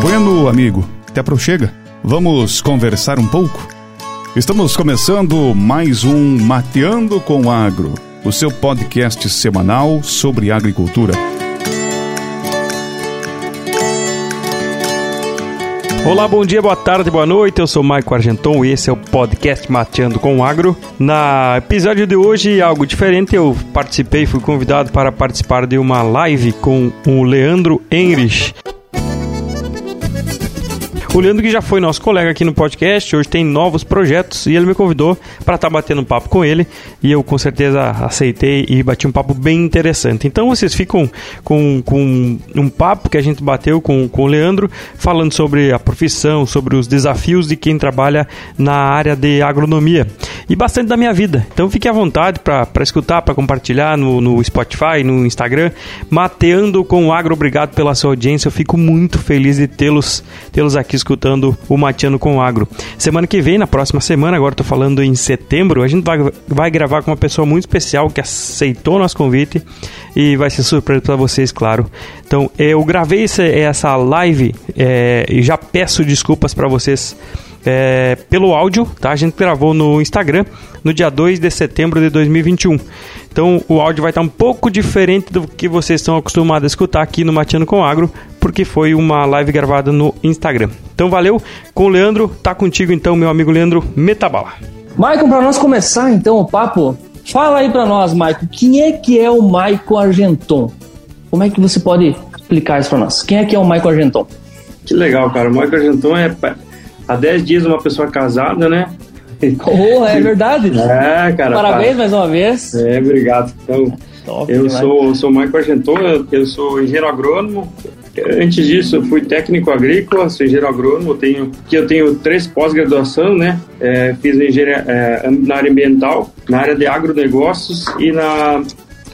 Bueno, amigo, até chega. Vamos conversar um pouco? Estamos começando mais um Mateando com Agro, o seu podcast semanal sobre agricultura. Olá, bom dia, boa tarde, boa noite. Eu sou Maico Argenton e esse é o podcast Mateando com o Agro. Na episódio de hoje, algo diferente, eu participei, fui convidado para participar de uma live com o Leandro Henrich. O Leandro, que já foi nosso colega aqui no podcast, hoje tem novos projetos e ele me convidou para estar tá batendo um papo com ele e eu com certeza aceitei e bati um papo bem interessante. Então vocês ficam com, com um papo que a gente bateu com, com o Leandro, falando sobre a profissão, sobre os desafios de quem trabalha na área de agronomia e bastante da minha vida. Então fique à vontade para escutar, para compartilhar no, no Spotify, no Instagram. Mateando com o Agro, obrigado pela sua audiência. Eu fico muito feliz de tê-los tê-los aqui escutando o Mateando com o Agro. Semana que vem, na próxima semana, agora estou falando em setembro, a gente vai, vai gravar com uma pessoa muito especial que aceitou o nosso convite e vai ser surpresa para vocês, claro. Então, eu gravei essa, essa live é, e já peço desculpas para vocês é, pelo áudio, tá? A gente gravou no Instagram no dia 2 de setembro de 2021. Então o áudio vai estar um pouco diferente do que vocês estão acostumados a escutar aqui no Mateando com Agro, porque foi uma live gravada no Instagram. Então valeu, com o Leandro, tá contigo então, meu amigo Leandro Metabala. Maicon, para nós começar então o papo, fala aí para nós, Maicon, quem é que é o Maicon Argenton? Como é que você pode explicar isso para nós? Quem é que é o Maicon Argenton? Que legal, cara. O Maicon Argenton é há 10 dias uma pessoa casada, né? Oh, é verdade. É, cara. Parabéns mais uma vez. É, obrigado. Então, Top, eu sou, sou Michael Argenton, eu, eu sou engenheiro agrônomo. Antes disso, eu fui técnico agrícola, sou engenheiro agrônomo. Tenho, que eu tenho três pós-graduação, né? É, fiz engenharia é, na área ambiental, na área de agronegócios e na,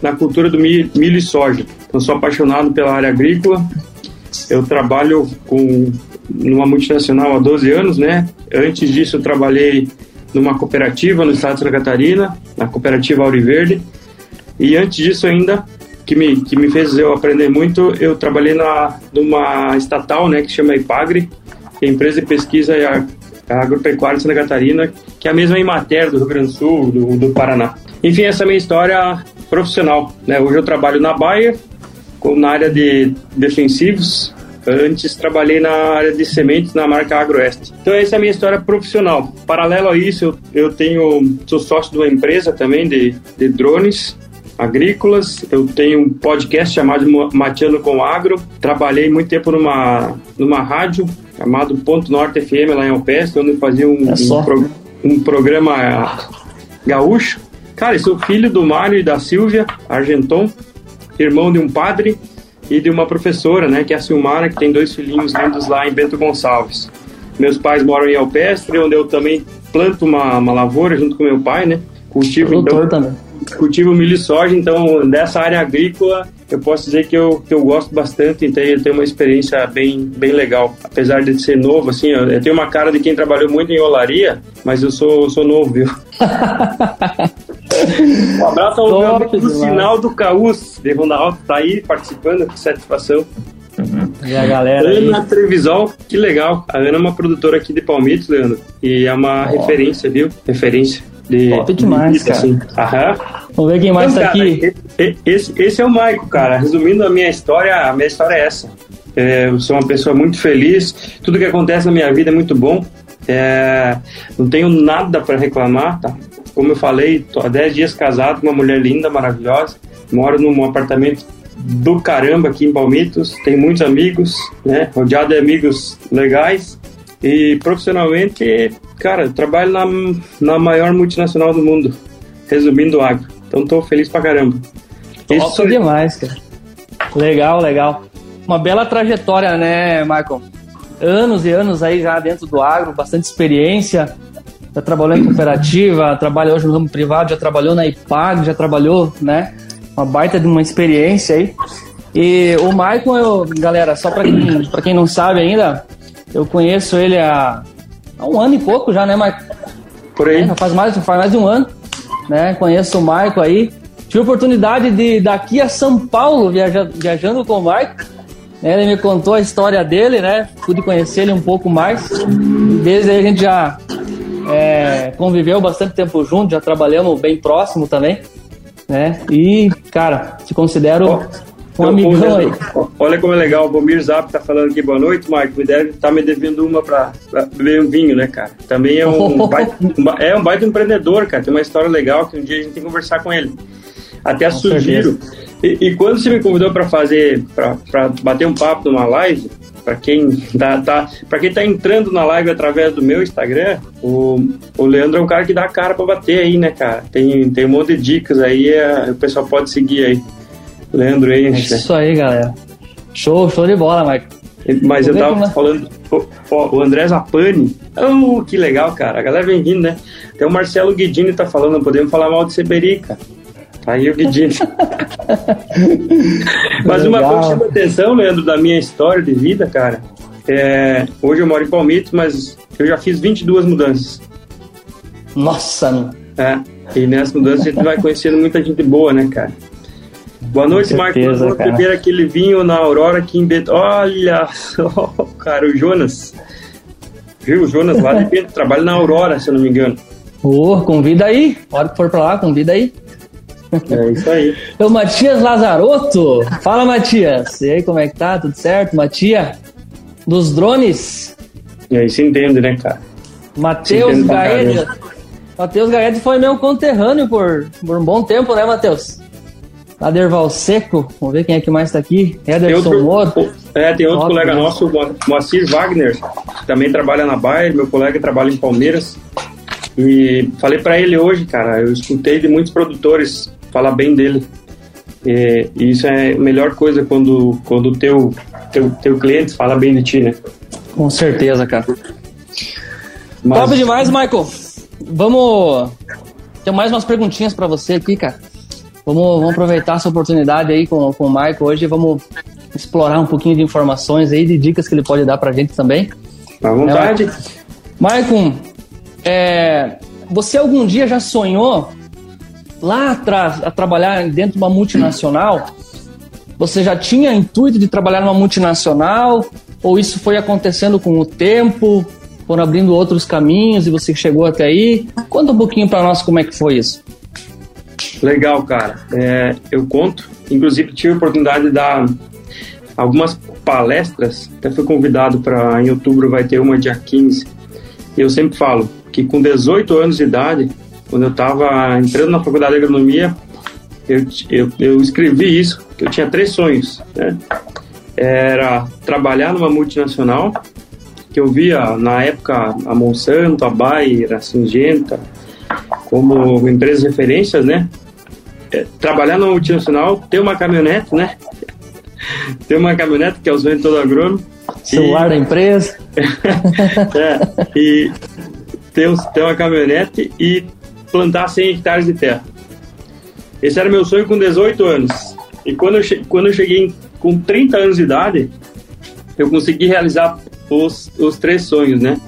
na cultura do milho, milho e soja. Então, sou apaixonado pela área agrícola. Eu trabalho com numa multinacional há 12 anos, né? Antes disso, eu trabalhei numa cooperativa no estado de Santa Catarina, na cooperativa Auriverde. E antes disso ainda, que me, que me fez eu aprender muito, eu trabalhei na, numa estatal, né, que chama IPAGRE, que é a empresa de pesquisa agropecuária de Santa Catarina, que é a mesma Imater do Rio Grande do Sul, do, do Paraná. Enfim, essa é a minha história profissional. Né? Hoje eu trabalho na Bayer, na área de defensivos, Antes trabalhei na área de sementes na marca Agroeste. Então essa é a minha história profissional. Paralelo a isso, eu, eu tenho sou sócio de uma empresa também de, de drones agrícolas. Eu tenho um podcast chamado Mateando com Agro. Trabalhei muito tempo numa numa rádio chamado Ponto Norte FM lá em Alpestre, onde eu fazia um, é um, pro, um programa gaúcho. Cara, eu sou filho do Mário e da Silvia Argenton, irmão de um padre e de uma professora, né, que é a Silmara, que tem dois filhinhos lindos lá em Bento Gonçalves. Meus pais moram em Alpestre, onde eu também planto uma, uma lavoura junto com meu pai, né? Cultivo então, também. cultivo milho e soja, então dessa área agrícola eu posso dizer que eu, que eu gosto bastante, então eu tenho uma experiência bem, bem legal. Apesar de ser novo, assim, eu, eu tenho uma cara de quem trabalhou muito em olaria, mas eu sou, sou novo, viu? um abraço ao meu amigo do Sinal do Caús, de Ronda Alto, tá aí participando, que satisfação. Uhum. E a galera Ana aí? Trevisol, que legal. A Ana é uma produtora aqui de Palmitos, Leandro. E é uma oh. referência, viu? Referência. De, Top demais, de, cara. Assim. Aham. Vamos ver quem mais então, tá cara, aqui. Esse, esse é o Maico, cara. Resumindo a minha história, a minha história é essa. É, eu sou uma pessoa muito feliz. Tudo que acontece na minha vida é muito bom. É, não tenho nada para reclamar, tá? Como eu falei, tô há 10 dias casado com uma mulher linda, maravilhosa. Moro num apartamento do caramba aqui em Palmitos. Tenho muitos amigos, né? Rodeado de amigos legais. E profissionalmente, cara, trabalho na, na maior multinacional do mundo, resumindo agro. Então tô feliz pra caramba. Top Isso demais, cara. Legal, legal. Uma bela trajetória, né, Michael? Anos e anos aí já dentro do agro, bastante experiência já trabalhou em cooperativa, trabalha hoje no ramo privado, já trabalhou na IPAG, já trabalhou, né? Uma baita de uma experiência aí. E o Maicon, eu, galera, só para quem, pra quem não sabe ainda, eu conheço ele há, há um ano e pouco já, né, Maicon? Por aí. É, faz, mais, faz mais de um ano, né? Conheço o Maicon aí. Tive oportunidade de daqui a São Paulo viajar, viajando com o Maicon, Ele me contou a história dele, né? Pude conhecer ele um pouco mais. Desde aí a gente já é, conviveu bastante tempo junto, já trabalhamos bem próximo também, né? E, cara, te considero um amigão aí. Olha como é legal, o Bomir Zap tá falando aqui, boa noite, Marco. Me deve tá me devendo uma pra, pra beber um vinho, né, cara? Também é um, baita, é um baita empreendedor, cara. Tem uma história legal que um dia a gente tem que conversar com ele. Até com sugiro. E, e, quando você me convidou para fazer, para bater um papo numa live, para quem tá, tá para quem tá entrando na live através do meu Instagram, o, o Leandro é um cara que dá a cara para bater aí, né, cara? Tem, tem um monte de dicas aí, é, o pessoal pode seguir aí. Leandro aí. É isso aí, galera. Show, show de bola, Mike. Mas Vou eu tava falando, o, André Zapani, oh, que legal, cara. A galera vem vindo, né? Tem o Marcelo Guidini tá falando, não podemos falar mal de Seberi, cara. Tá aí o Guidini. Mas uma coisa que chama atenção, Leandro, da minha história de vida, cara, é, hoje eu moro em Palmitos, mas eu já fiz 22 mudanças. Nossa, meu. É, e nessas mudanças a gente vai conhecendo muita gente boa, né, cara? Boa noite, Marcos. Vamos beber aquele vinho na Aurora aqui em Bet... Olha só, cara, o Jonas. Viu? O Jonas lá de Bento, trabalha na Aurora, se eu não me engano. Ô, oh, convida aí. Hora que for pra lá, convida aí. É isso aí. o Matias Lazarotto. Fala, Matias. E aí, como é que tá? Tudo certo? Matias, dos drones. E aí se entende, né, cara? Matheus Gaede. Matheus Gaede foi meu conterrâneo por, por um bom tempo, né, Matheus? Aderval Seco, vamos ver quem é que mais está aqui. Ederson tem outro, É, tem outro colega nosso, Moacir Wagner, que também trabalha na Bayer, meu colega trabalha em Palmeiras. E falei para ele hoje, cara, eu escutei de muitos produtores falar bem dele. E, e isso é a melhor coisa quando quando o teu, teu, teu cliente fala bem de ti, né? Com certeza, cara. Mas... Top demais, Michael. Vamos. Tem mais umas perguntinhas para você aqui, cara. Vamos, vamos aproveitar essa oportunidade aí com, com o Michael hoje e vamos explorar um pouquinho de informações aí, de dicas que ele pode dar pra gente também. À vontade. É, Michael, é, você algum dia já sonhou lá atrás a trabalhar dentro de uma multinacional? Você já tinha intuito de trabalhar numa multinacional? Ou isso foi acontecendo com o tempo? Foram abrindo outros caminhos e você chegou até aí? Conta um pouquinho para nós como é que foi isso. Legal, cara. É, eu conto. Inclusive, tive a oportunidade de dar algumas palestras. Até fui convidado para, em outubro, vai ter uma dia 15. E eu sempre falo que com 18 anos de idade, quando eu estava entrando na faculdade de agronomia, eu, eu, eu escrevi isso, que eu tinha três sonhos. Né? Era trabalhar numa multinacional, que eu via na época a Monsanto, a Bayer, a Singenta, como empresas referências, né? É, trabalhar numa multinacional, ter uma caminhonete, né? ter uma caminhonete, que é o sonho todo agrônomo. Celular e... da empresa. é, e ter, ter uma caminhonete e plantar 100 hectares de terra. Esse era meu sonho com 18 anos. E quando eu, quando eu cheguei com 30 anos de idade, eu consegui realizar os, os três sonhos, né?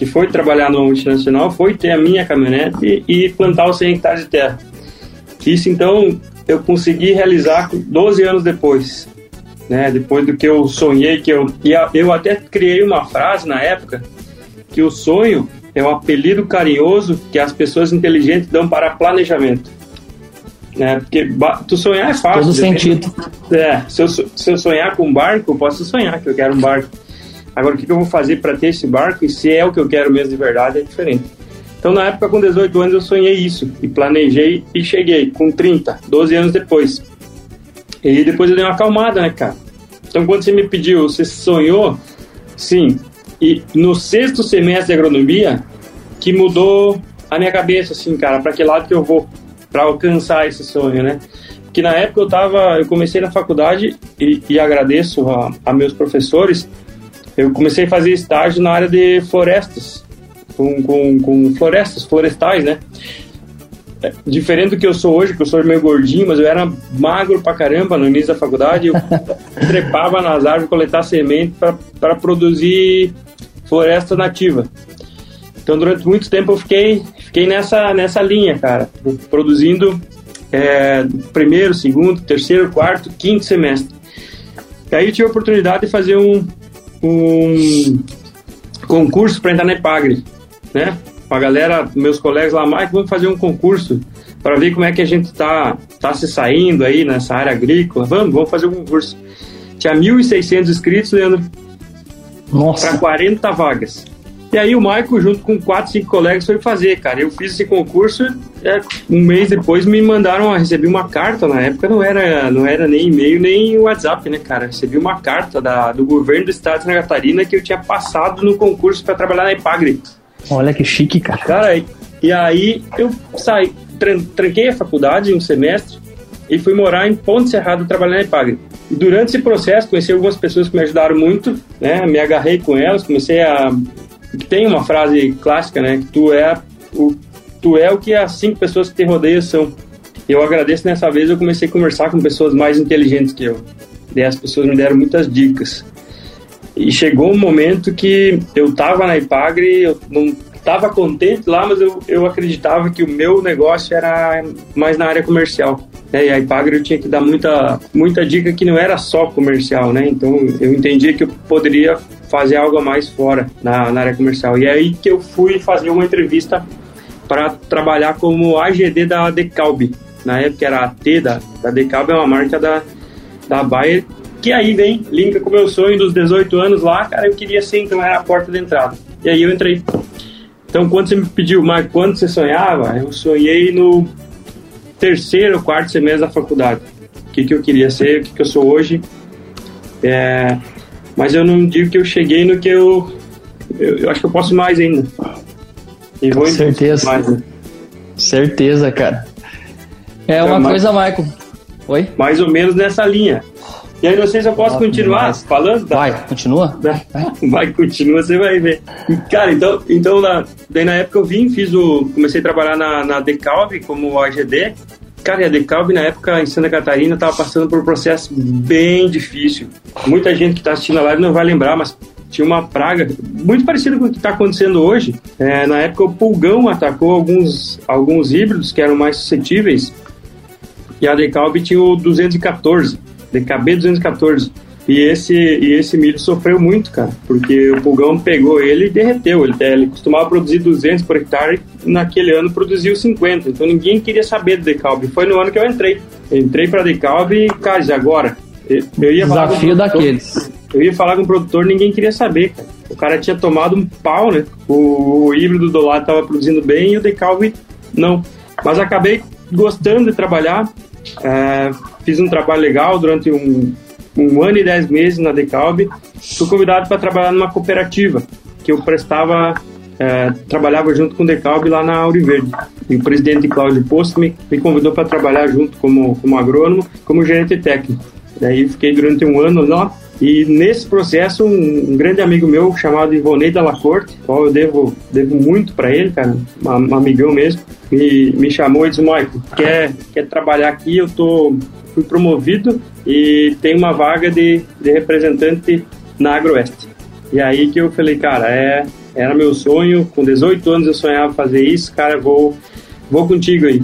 que foi trabalhar no multinacional foi ter a minha caminhonete e plantar os 100 hectares de terra. Isso então eu consegui realizar 12 anos depois, né? Depois do que eu sonhei que eu e eu até criei uma frase na época que o sonho é um apelido carinhoso que as pessoas inteligentes dão para planejamento. Né? Porque tu sonhar é fácil. Todo sentido. É, se eu, se eu sonhar com um barco, eu posso sonhar que eu quero um barco. Agora, o que eu vou fazer para ter esse barco e se é o que eu quero mesmo de verdade é diferente. Então, na época, com 18 anos, eu sonhei isso e planejei e cheguei com 30, 12 anos depois. E depois eu dei uma acalmada, né, cara? Então, quando você me pediu, você sonhou? Sim. E no sexto semestre de agronomia, que mudou a minha cabeça, assim, cara, para que lado que eu vou para alcançar esse sonho, né? Que na época eu tava, eu comecei na faculdade e, e agradeço a, a meus professores eu comecei a fazer estágio na área de florestas, com, com, com florestas, florestais, né? É, diferente do que eu sou hoje, que eu sou meio gordinho, mas eu era magro pra caramba no início da faculdade. Eu trepava nas árvores coletar semente para produzir floresta nativa. Então, durante muito tempo, eu fiquei, fiquei nessa, nessa linha, cara, produzindo é, primeiro, segundo, terceiro, quarto, quinto semestre. E aí eu tive a oportunidade de fazer um, um concurso para entrar na Epagre, né? Com a galera, meus colegas lá, Mike, vamos fazer um concurso para ver como é que a gente tá, tá se saindo aí nessa área agrícola. Vamos, vamos fazer um concurso. Tinha 1.600 inscritos, Leandro. Nossa. Para 40 vagas. E aí o Maico, junto com quatro, cinco colegas, foi fazer, cara. Eu fiz esse concurso, é, um mês depois me mandaram, recebi uma carta, na época não era, não era nem e-mail, nem WhatsApp, né, cara? Recebi uma carta da, do governo do estado de Santa Catarina que eu tinha passado no concurso para trabalhar na Ipagre. Olha que chique, cara. Cara, e aí eu saí, tranquei a faculdade um semestre e fui morar em Ponte Serrado trabalhando na Ipagre. E durante esse processo conheci algumas pessoas que me ajudaram muito, né? Me agarrei com elas, comecei a tem uma frase clássica, né? Que tu é o tu é o que as cinco pessoas que te rodeiam são. Eu agradeço nessa vez eu comecei a conversar com pessoas mais inteligentes que eu. E as pessoas me deram muitas dicas. E chegou um momento que eu tava na Ipagre, eu não tava contente lá, mas eu, eu acreditava que o meu negócio era mais na área comercial. Né? E a Ipagre eu tinha que dar muita, muita dica que não era só comercial, né? Então eu entendi que eu poderia fazer algo a mais fora na, na área comercial. E é aí que eu fui fazer uma entrevista para trabalhar como AGD da Decalb. Na época era a T da, da Decalb, é uma marca da, da Bayer, que aí vem, linka com o meu sonho dos 18 anos lá, cara, eu queria ser, então era a porta de entrada. E aí eu entrei. Então, quando você me pediu, Marco, quando você sonhava, eu sonhei no terceiro ou quarto semestre da faculdade. O que, que eu queria ser, o que, que eu sou hoje. É, mas eu não digo que eu cheguei no que eu. Eu, eu acho que eu posso mais ainda. E vou certeza. Mais, né? Certeza, cara. É uma mais, coisa, Michael. Oi? Mais ou menos nessa linha. E aí, não sei se eu posso continuar demais. falando. Tá? Vai, continua. Vai. continua, você vai ver. Cara, então, então na, daí na época eu vim, fiz o. Comecei a trabalhar na, na Decalv como AGD. Cara, e a Decalb na época em Santa Catarina estava passando por um processo bem difícil. Muita gente que está assistindo a live não vai lembrar, mas tinha uma praga muito parecida com o que está acontecendo hoje. É, na época o pulgão atacou alguns, alguns híbridos que eram mais suscetíveis e a Decalb tinha o 214, DKB 214. E esse, e esse milho sofreu muito, cara, porque o pulgão pegou ele e derreteu. Ele, ele costumava produzir 200 por hectare, naquele ano produziu 50. Então ninguém queria saber do decalbe. Foi no ano que eu entrei. entrei para decalbe e, cara, agora. Eu ia Desafio daqueles. Eu ia falar com o produtor, ninguém queria saber, cara. O cara tinha tomado um pau, né? O, o híbrido do lado estava produzindo bem e o decalbe não. Mas acabei gostando de trabalhar. É, fiz um trabalho legal durante um, um ano e dez meses na Decalb, fui convidado para trabalhar numa cooperativa que eu prestava, é, trabalhava junto com o Decalb lá na Auriverde. E o presidente Cláudio Posto me, me convidou para trabalhar junto como, como agrônomo, como gerente técnico. Daí fiquei durante um ano lá e nesse processo, um, grande amigo meu chamado Ivonei Della Corte, qual eu devo, devo muito para ele, cara, um, um, amigão mesmo, me, me chamou e disse: Michael, quer, quer trabalhar aqui? Eu tô, fui promovido e tem uma vaga de, de representante na Agroeste. E aí que eu falei, cara, é, era meu sonho, com 18 anos eu sonhava fazer isso, cara, vou, vou contigo aí.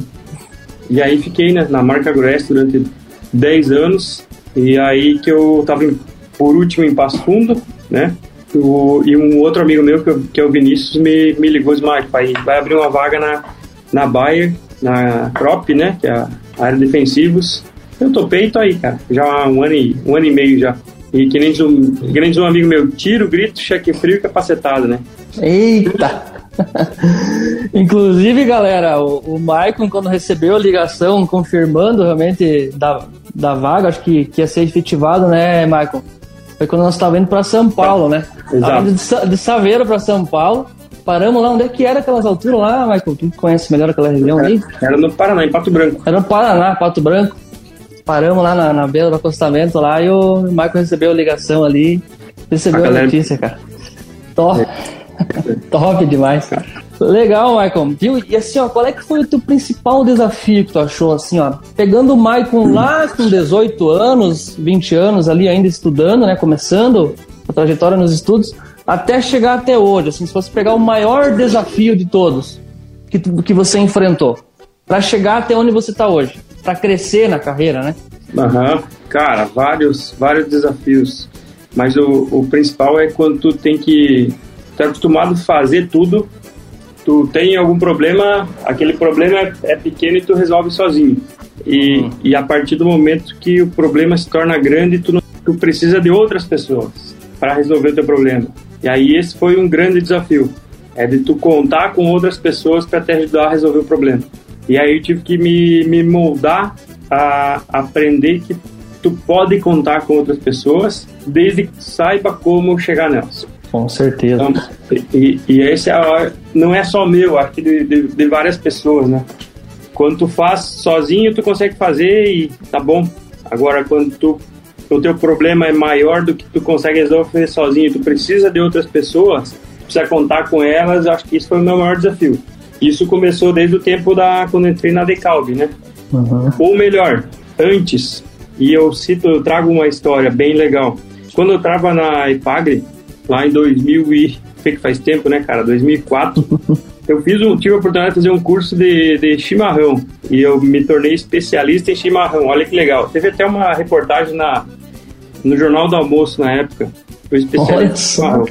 E aí fiquei né, na marca Agroeste durante 10 anos, e aí que eu tava em, por último em Passo Fundo, né? O, e um outro amigo meu, que, que é o Vinícius, me, me ligou e disse, pai, vai abrir uma vaga na, na Bayer, na Crop, né? Que é a área de defensivos, eu topei e tô aí, cara. Já há um ano e, um ano e meio já. E que nem diz um, que nem diz um amigo meu, tiro, grito, cheque frio e capacetado, né? Eita! Inclusive, galera, o, o Maicon, quando recebeu a ligação confirmando realmente da, da vaga, acho que, que ia ser efetivado, né, Maicon? Foi quando nós estávamos indo para São Paulo, né? Exato. De, de Saveiro para São Paulo. Paramos lá, onde é que era aquelas alturas lá, Michael? Tu conhece melhor aquela região aí? Era no Paraná, em Pato Branco. Era no Paraná, Pato Branco paramos lá na, na beira do acostamento lá e o Michael recebeu a ligação ali, recebeu a, a notícia, cara. Top, é. top demais, cara. Legal, Michael. Viu? E assim, ó, qual é que foi o teu principal desafio que tu achou, assim, ó? Pegando o Michael lá com 18 anos, 20 anos ali ainda estudando, né? Começando a trajetória nos estudos, até chegar até hoje, assim, se fosse pegar o maior desafio de todos que, que você enfrentou, para chegar até onde você está hoje para crescer na carreira, né? Aham, cara, vários, vários desafios. Mas o, o principal é quando tu tem que. Tu é acostumado a fazer tudo, tu tem algum problema, aquele problema é, é pequeno e tu resolve sozinho. E, uhum. e a partir do momento que o problema se torna grande, tu, não, tu precisa de outras pessoas para resolver o teu problema. E aí esse foi um grande desafio, é de tu contar com outras pessoas para te ajudar a resolver o problema. E aí eu tive que me, me moldar a aprender que tu pode contar com outras pessoas, desde que saiba como chegar nelas. Com certeza. Então, e, e esse é, não é só meu, acho que de, de, de, várias pessoas, né? Quando tu faz sozinho, tu consegue fazer e tá bom. Agora, quando tu, o teu problema é maior do que tu consegue resolver sozinho, tu precisa de outras pessoas, precisa contar com elas, acho que isso foi o meu maior desafio. Isso começou desde o tempo da quando entrei na Decalb, né? Uhum. Ou melhor, antes. E eu cito, eu trago uma história bem legal. Quando eu estava na Ipagre, lá em 2000 e que faz tempo, né, cara? 2004. eu fiz um, tive a oportunidade de fazer um curso de, de chimarrão e eu me tornei especialista em chimarrão. Olha que legal. Teve até uma reportagem na no Jornal do Almoço na época. Foi especialista em chimarrão.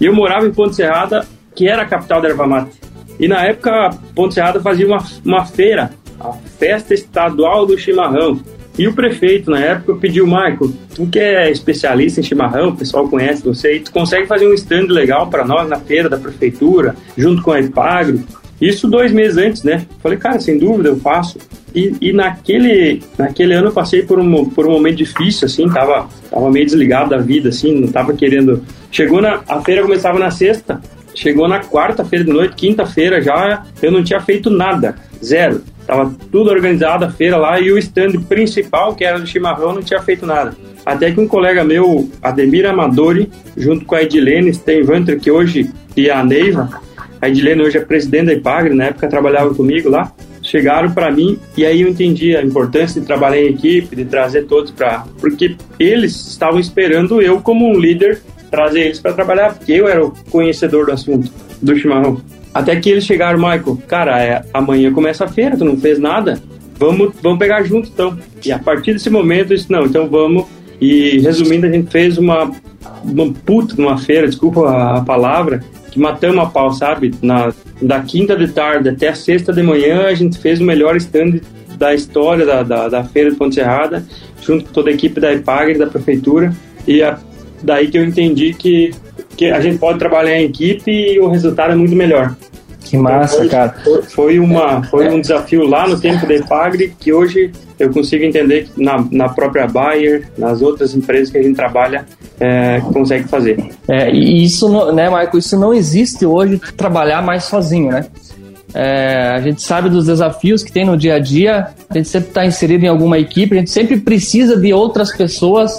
E eu morava em Ponte Serrada, que era a capital da erva mate. E na época, Ponte Serrada fazia uma, uma feira, a Festa Estadual do Chimarrão. E o prefeito, na época, pediu, Marco, tu que é especialista em chimarrão, o pessoal conhece você, e tu consegue fazer um stand legal para nós na feira da prefeitura, junto com a Epagro? Isso dois meses antes, né? Falei, cara, sem dúvida, eu faço. E, e, naquele, naquele ano eu passei por um, por um momento difícil, assim, tava, tava meio desligado da vida, assim, não tava querendo... Chegou na... A feira começava na sexta, chegou na quarta-feira de noite, quinta-feira já, eu não tinha feito nada, zero. Tava tudo organizado a feira lá e o stand principal, que era do chimarrão, não tinha feito nada. Até que um colega meu, Ademir Amadori, junto com a Edilene Stenvanter, que hoje, e a Neiva, a Edilene hoje é presidente da Ipagre, na época trabalhava comigo lá, chegaram para mim e aí eu entendi a importância de trabalhar em equipe, de trazer todos para. Porque eles estavam esperando eu, como um líder, trazer eles para trabalhar, porque eu era o conhecedor do assunto, do chimarrão. Até que eles chegaram, Michael, cara, é, amanhã começa a feira, tu não fez nada, vamos, vamos pegar junto então. E a partir desse momento, eu disse, não, então vamos. E resumindo, a gente fez uma, uma puta numa feira, desculpa a, a palavra, que matamos a pau, sabe? Na, da quinta de tarde até a sexta de manhã, a gente fez o melhor stand da história da, da, da feira de Ponte Serrada, junto com toda a equipe da IPAGRE, da prefeitura. E a, daí que eu entendi que que a gente pode trabalhar em equipe e o resultado é muito melhor. Que massa, então, foi, cara. Foi, uma, foi um desafio lá no tempo da Epagre que hoje eu consigo entender que na, na própria Bayer, nas outras empresas que a gente trabalha, é, consegue fazer. É, e isso, né, Michael, isso não existe hoje trabalhar mais sozinho, né? É, a gente sabe dos desafios que tem no dia a dia, a gente sempre está inserido em alguma equipe, a gente sempre precisa de outras pessoas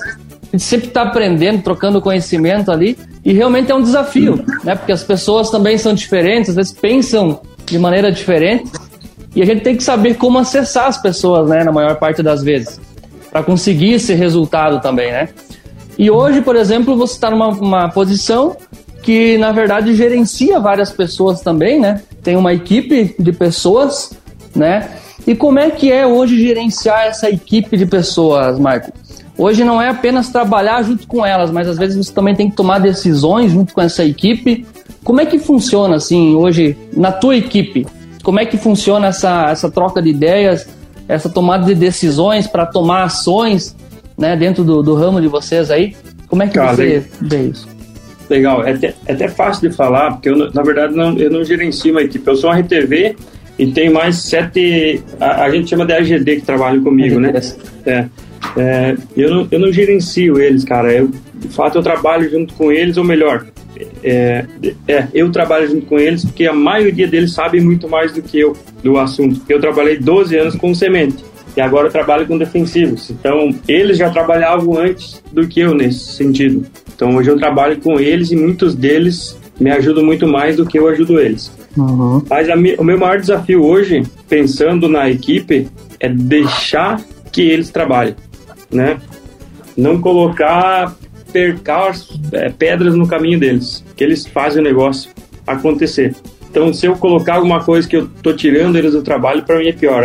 a gente sempre está aprendendo, trocando conhecimento ali, e realmente é um desafio, né? Porque as pessoas também são diferentes, às vezes pensam de maneira diferente, e a gente tem que saber como acessar as pessoas, né? Na maior parte das vezes, para conseguir esse resultado também, né? E hoje, por exemplo, você está numa posição que, na verdade, gerencia várias pessoas também, né? Tem uma equipe de pessoas, né? E como é que é hoje gerenciar essa equipe de pessoas, Marco? Hoje não é apenas trabalhar junto com elas, mas às vezes você também tem que tomar decisões junto com essa equipe. Como é que funciona assim hoje na tua equipe? Como é que funciona essa, essa troca de ideias, essa tomada de decisões para tomar ações né, dentro do, do, ramo de vocês aí? Como é que Cara, você vê isso? Legal, é até, é até fácil de falar, porque eu, na verdade, não, eu não gerencio uma equipe. Eu sou uma RTV e tenho mais sete. A, a gente chama de AGD que trabalha comigo, né? É. É, eu, não, eu não gerencio eles, cara. Eu, de fato, eu trabalho junto com eles, ou melhor, é, é, eu trabalho junto com eles porque a maioria deles sabe muito mais do que eu do assunto. Eu trabalhei 12 anos com semente e agora eu trabalho com defensivos. Então, eles já trabalhavam antes do que eu nesse sentido. Então, hoje eu trabalho com eles e muitos deles me ajudam muito mais do que eu ajudo eles. Uhum. Mas o meu maior desafio hoje, pensando na equipe, é deixar que eles trabalhem né? Não colocar percar é, pedras no caminho deles, que eles fazem o negócio acontecer. Então, se eu colocar alguma coisa que eu tô tirando eles do trabalho, para mim é pior.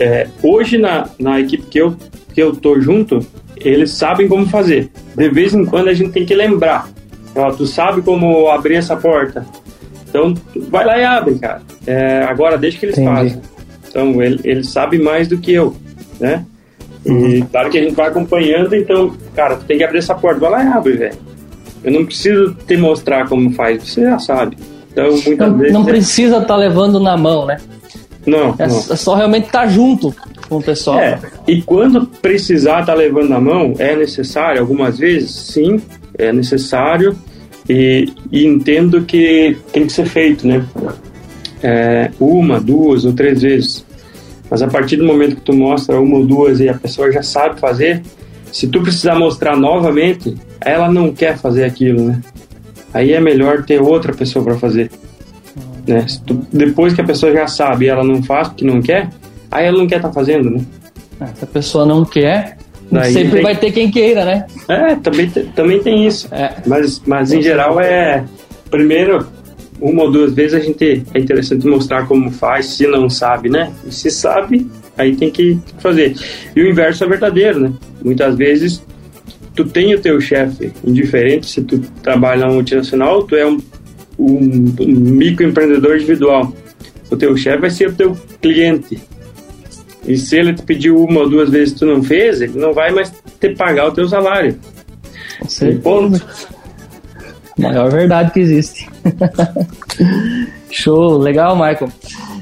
É, hoje, na, na equipe que eu que eu tô junto, eles sabem como fazer. De vez em quando a gente tem que lembrar. Ó, tu sabe como abrir essa porta? Então, vai lá e abre, cara. É, agora deixa que eles Entendi. façam. Então, ele, ele sabe mais do que eu, né? Uhum. E claro que a gente vai acompanhando, então, cara, tu tem que abrir essa porta, vai lá e abre, velho. Eu não preciso te mostrar como faz, você já sabe. Então, muitas não, vezes. Não é... precisa estar tá levando na mão, né? Não. É, não. é só realmente estar tá junto com o pessoal. É, e quando precisar estar tá levando na mão, é necessário, algumas vezes, sim, é necessário. E, e entendo que tem que ser feito, né? É, uma, duas ou três vezes. Mas a partir do momento que tu mostra uma ou duas e a pessoa já sabe fazer, se tu precisar mostrar novamente, ela não quer fazer aquilo, né? Aí é melhor ter outra pessoa para fazer. Né? Tu, depois que a pessoa já sabe e ela não faz porque não quer, aí ela não quer estar tá fazendo, né? É, se a pessoa não quer, Daí sempre tem... vai ter quem queira, né? É, também, também tem isso. É. Mas, mas em geral é. Primeiro, uma ou duas vezes a gente é interessante mostrar como faz, se não sabe, né? E se sabe, aí tem que fazer. E o inverso é verdadeiro, né? Muitas vezes tu tem o teu chefe indiferente, se tu trabalha na multinacional, tu é um, um, um microempreendedor individual. O teu chefe vai ser o teu cliente. E se ele te pediu uma ou duas vezes e tu não fez, ele não vai mais te pagar o teu salário. Com certeza. Maior verdade que existe. Show, legal, Michael.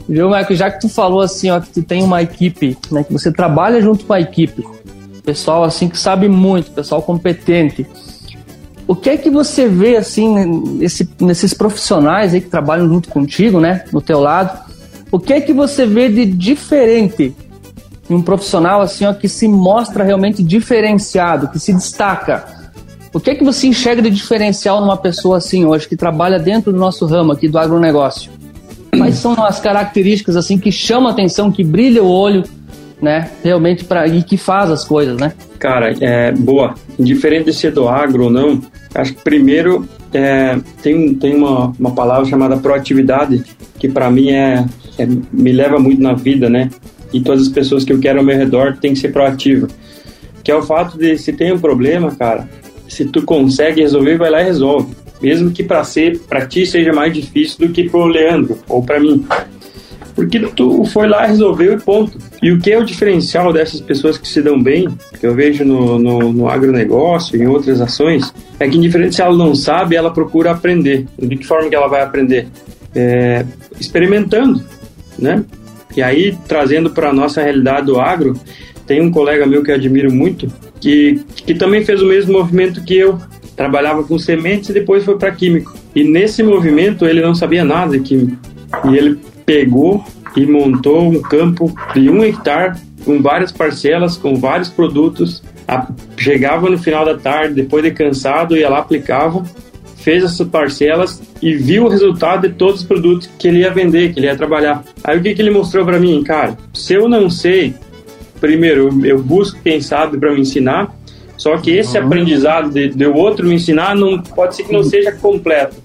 Viu, Michael, já que tu falou assim, ó, que tu tem uma equipe, né, que você trabalha junto com a equipe, pessoal assim que sabe muito, pessoal competente. O que é que você vê assim nesse, nesses profissionais aí que trabalham junto contigo, né, no teu lado? O que é que você vê de diferente em um profissional assim ó, que se mostra realmente diferenciado, que se destaca? O que é que você enxerga de diferencial numa pessoa assim hoje que trabalha dentro do nosso ramo aqui do agronegócio? Quais são as características assim que chamam a atenção, que brilha o olho né? Realmente para e que faz as coisas, né? Cara, é boa. Indiferente de ser do agro ou não, acho que primeiro é, tem, tem uma, uma palavra chamada proatividade que para mim é, é, me leva muito na vida, né? E todas as pessoas que eu quero ao meu redor tem que ser proativa. Que é o fato de se tem um problema, cara, se tu consegue resolver, vai lá e resolve. Mesmo que para ser para ti seja mais difícil do que pro Leandro ou para mim porque tu foi lá, resolveu e ponto. E o que é o diferencial dessas pessoas que se dão bem, que eu vejo no, no, no agronegócio e em outras ações, é que indiferente se ela não sabe, ela procura aprender. De que forma que ela vai aprender? É, experimentando, né? E aí, trazendo para a nossa realidade do agro, tem um colega meu que eu admiro muito, que, que também fez o mesmo movimento que eu, trabalhava com sementes e depois foi para químico. E nesse movimento ele não sabia nada de químico. E ele pegou e montou um campo de um hectare com várias parcelas, com vários produtos. chegava no final da tarde, depois de cansado, ia lá, aplicava, fez essas parcelas e viu o resultado de todos os produtos que ele ia vender, que ele ia trabalhar. Aí o que, que ele mostrou para mim? Cara, se eu não sei, primeiro eu busco quem sabe para me ensinar, só que esse uhum. aprendizado de, de outro me ensinar não pode ser que não seja completo.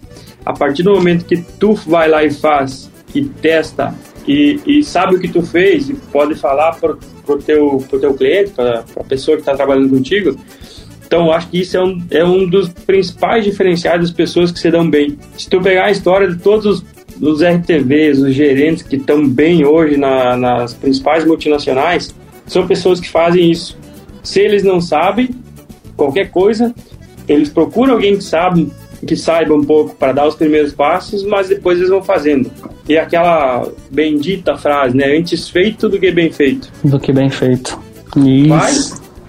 A partir do momento que tu vai lá e faz que testa e, e sabe o que tu fez e pode falar para o teu, pro teu cliente, para a pessoa que está trabalhando contigo. Então, acho que isso é um, é um dos principais diferenciais das pessoas que se dão bem. Se tu pegar a história de todos os, os RTVs, os gerentes que estão bem hoje na, nas principais multinacionais, são pessoas que fazem isso. Se eles não sabem qualquer coisa, eles procuram alguém que sabe que saiba um pouco para dar os primeiros passos, mas depois eles vão fazendo. E aquela bendita frase, né? Antes feito do que bem feito. Do que bem feito. Isso. Vai,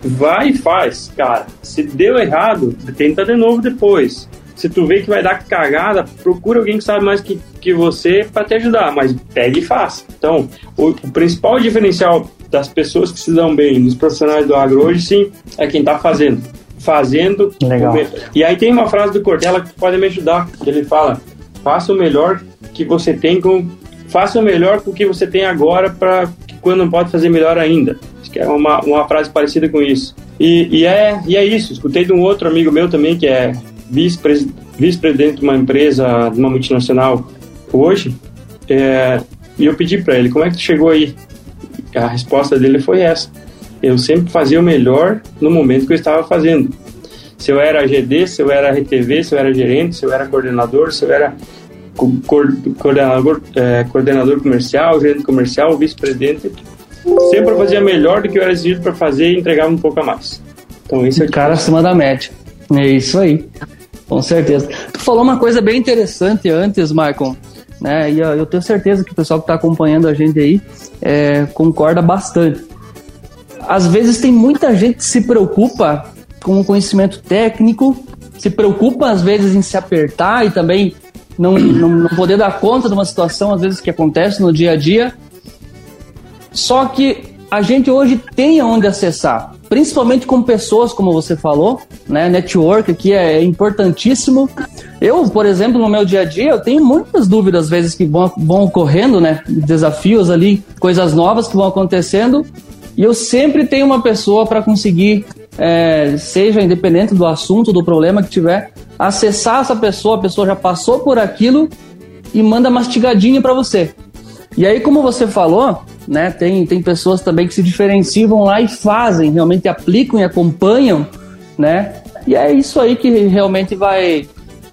vai e faz, cara. Se deu errado, tenta de novo depois. Se tu vê que vai dar cagada, procura alguém que sabe mais que, que você para te ajudar, mas pega e faz. Então, o, o, principal diferencial das pessoas que se dão bem, dos profissionais do agro hoje, sim, é quem tá fazendo fazendo. Legal. E aí tem uma frase do Cortella que pode me ajudar. Ele fala: faça o melhor que você tem com. Faça o melhor com o que você tem agora para quando não pode fazer melhor ainda. Acho que é uma, uma frase parecida com isso. E, e, é, e é isso. Escutei de um outro amigo meu também, que é vice-presidente vice de uma empresa, de uma multinacional hoje. É, e eu pedi para ele: como é que tu chegou aí? A resposta dele foi essa eu sempre fazia o melhor no momento que eu estava fazendo. Se eu era GD, se eu era RTV, se eu era gerente, se eu era coordenador, se eu era coordenador, é, coordenador comercial, gerente comercial, vice-presidente, sempre eu fazia melhor do que eu era exigido para fazer e entregava um pouco a mais. Então isso é o cara acima da média. É isso aí. Com certeza. Tu falou uma coisa bem interessante antes, Michael, né? E eu tenho certeza que o pessoal que está acompanhando a gente aí é, concorda bastante. Às vezes tem muita gente que se preocupa com o conhecimento técnico, se preocupa às vezes em se apertar e também não, não, não poder dar conta de uma situação às vezes que acontece no dia a dia. Só que a gente hoje tem aonde acessar, principalmente com pessoas, como você falou, né? Network aqui é importantíssimo. Eu, por exemplo, no meu dia a dia, eu tenho muitas dúvidas às vezes que vão, vão ocorrendo, né? Desafios ali, coisas novas que vão acontecendo. E eu sempre tenho uma pessoa para conseguir, é, seja independente do assunto, do problema que tiver, acessar essa pessoa, a pessoa já passou por aquilo e manda mastigadinho para você. E aí, como você falou, né, tem, tem pessoas também que se diferenciam lá e fazem, realmente aplicam e acompanham, né? E é isso aí que realmente vai